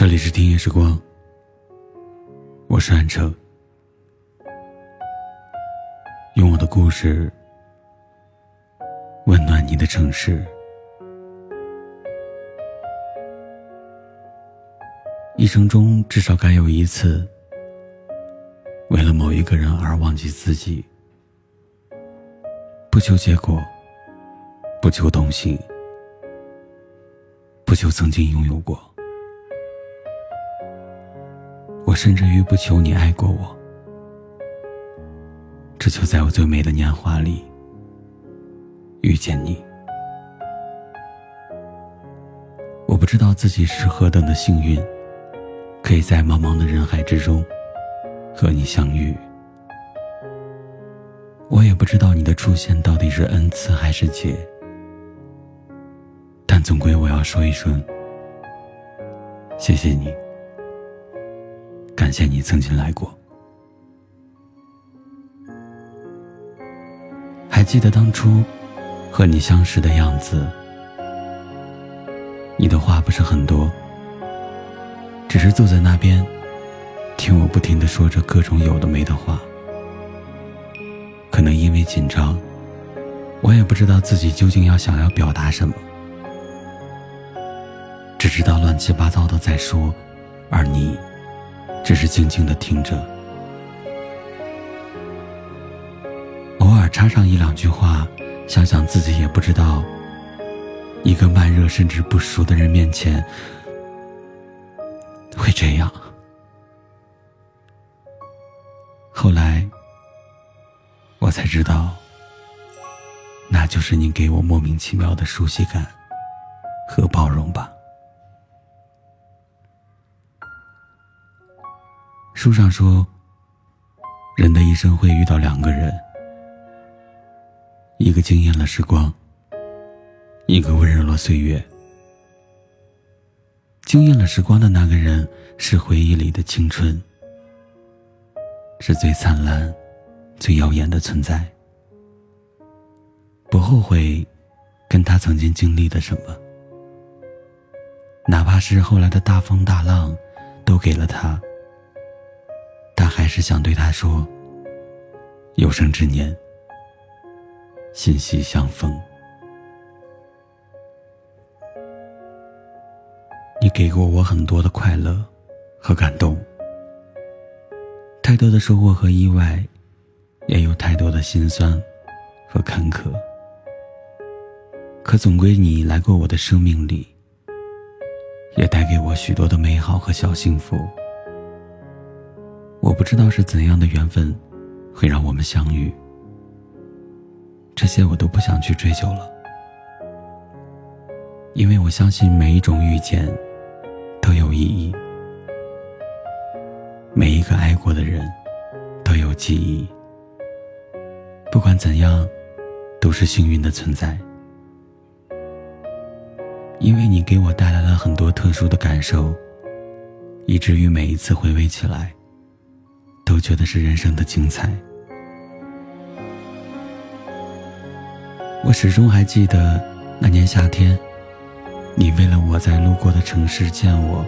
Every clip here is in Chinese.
这里是听夜时光，我是安城，用我的故事温暖你的城市。一生中至少该有一次，为了某一个人而忘记自己，不求结果，不求动心，不求曾经拥有过。我甚至于不求你爱过我，只求在我最美的年华里遇见你。我不知道自己是何等的幸运，可以在茫茫的人海之中和你相遇。我也不知道你的出现到底是恩赐还是劫，但总归我要说一声，谢谢你。感谢你曾经来过。还记得当初和你相识的样子，你的话不是很多，只是坐在那边听我不停的说着各种有的没的话。可能因为紧张，我也不知道自己究竟要想要表达什么，只知道乱七八糟的在说，而你。只是静静的听着，偶尔插上一两句话，想想自己也不知道，一个慢热甚至不熟的人面前会这样。后来，我才知道，那就是你给我莫名其妙的熟悉感和包容吧。书上说，人的一生会遇到两个人，一个惊艳了时光，一个温柔了岁月。惊艳了时光的那个人，是回忆里的青春，是最灿烂、最耀眼的存在。不后悔跟他曾经经历的什么，哪怕是后来的大风大浪，都给了他。但还是想对他说：“有生之年，心息相逢。”你给过我很多的快乐和感动，太多的收获和意外，也有太多的心酸和坎坷。可总归你来过我的生命里，也带给我许多的美好和小幸福。我不知道是怎样的缘分，会让我们相遇。这些我都不想去追究了，因为我相信每一种遇见都有意义，每一个爱过的人都有记忆。不管怎样，都是幸运的存在，因为你给我带来了很多特殊的感受，以至于每一次回味起来。都觉得是人生的精彩。我始终还记得那年夏天，你为了我在路过的城市见我，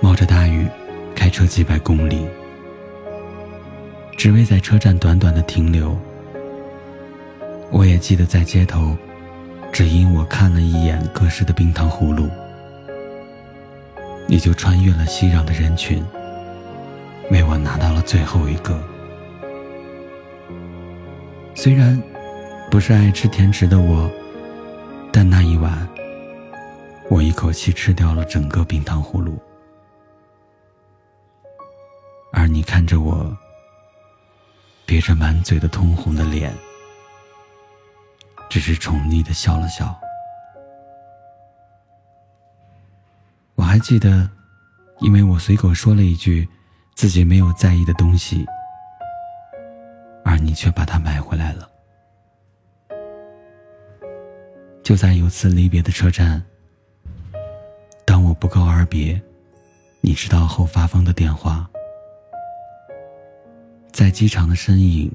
冒着大雨开车几百公里，只为在车站短短的停留。我也记得在街头，只因我看了一眼各式的冰糖葫芦，你就穿越了熙攘的人群。为我拿到了最后一个。虽然不是爱吃甜食的我，但那一晚，我一口气吃掉了整个冰糖葫芦。而你看着我，憋着满嘴的通红的脸，只是宠溺的笑了笑。我还记得，因为我随口说了一句。自己没有在意的东西，而你却把它买回来了。就在有次离别的车站，当我不告而别，你知道后发疯的电话，在机场的身影，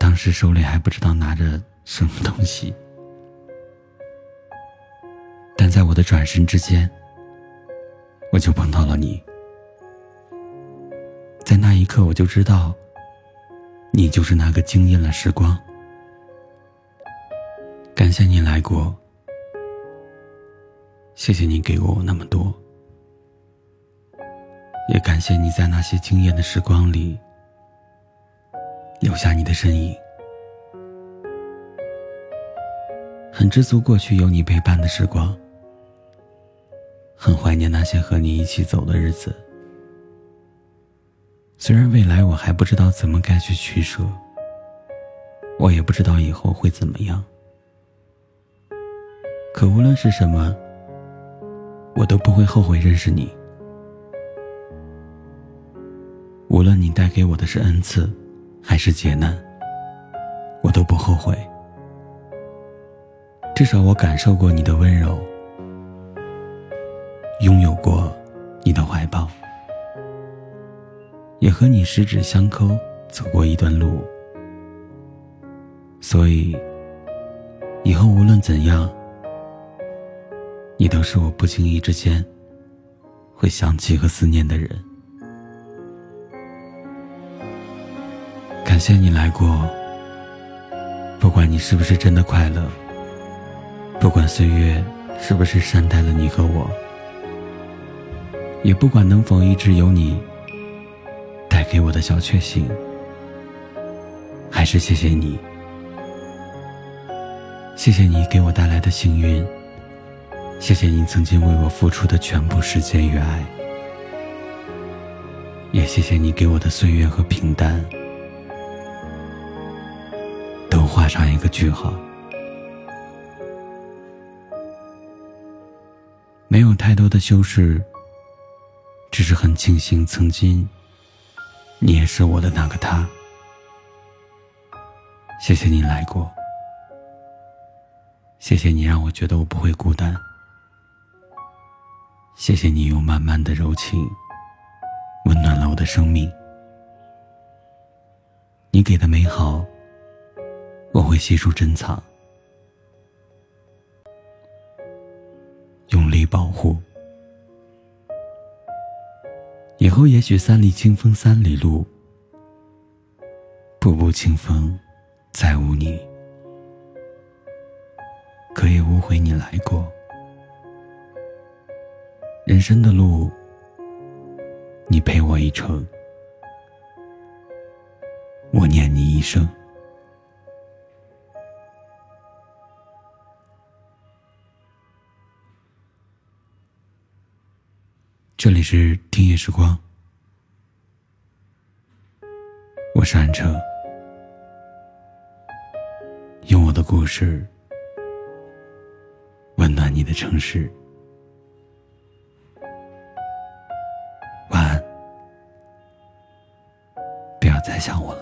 当时手里还不知道拿着什么东西，但在我的转身之间，我就碰到了你。在那一刻，我就知道，你就是那个惊艳了时光。感谢你来过，谢谢你给过我那么多，也感谢你在那些惊艳的时光里留下你的身影。很知足过去有你陪伴的时光，很怀念那些和你一起走的日子。虽然未来我还不知道怎么该去取舍，我也不知道以后会怎么样，可无论是什么，我都不会后悔认识你。无论你带给我的是恩赐，还是劫难，我都不后悔。至少我感受过你的温柔，也和你十指相扣，走过一段路，所以以后无论怎样，你都是我不经意之间会想起和思念的人。感谢你来过，不管你是不是真的快乐，不管岁月是不是善待了你和我，也不管能否一直有你。给我的小确幸，还是谢谢你，谢谢你给我带来的幸运，谢谢你曾经为我付出的全部时间与爱，也谢谢你给我的岁月和平淡，都画上一个句号。没有太多的修饰，只是很庆幸曾经。你也是我的那个他，谢谢你来过，谢谢你让我觉得我不会孤单，谢谢你用慢慢的柔情温暖了我的生命，你给的美好我会悉数珍藏，用力保护。以后也许三里清风三里路，步步清风再无你，可以无悔你来过。人生的路，你陪我一程，我念你一生。这里是听夜时光，我是安彻，用我的故事温暖你的城市。晚安，不要再想我。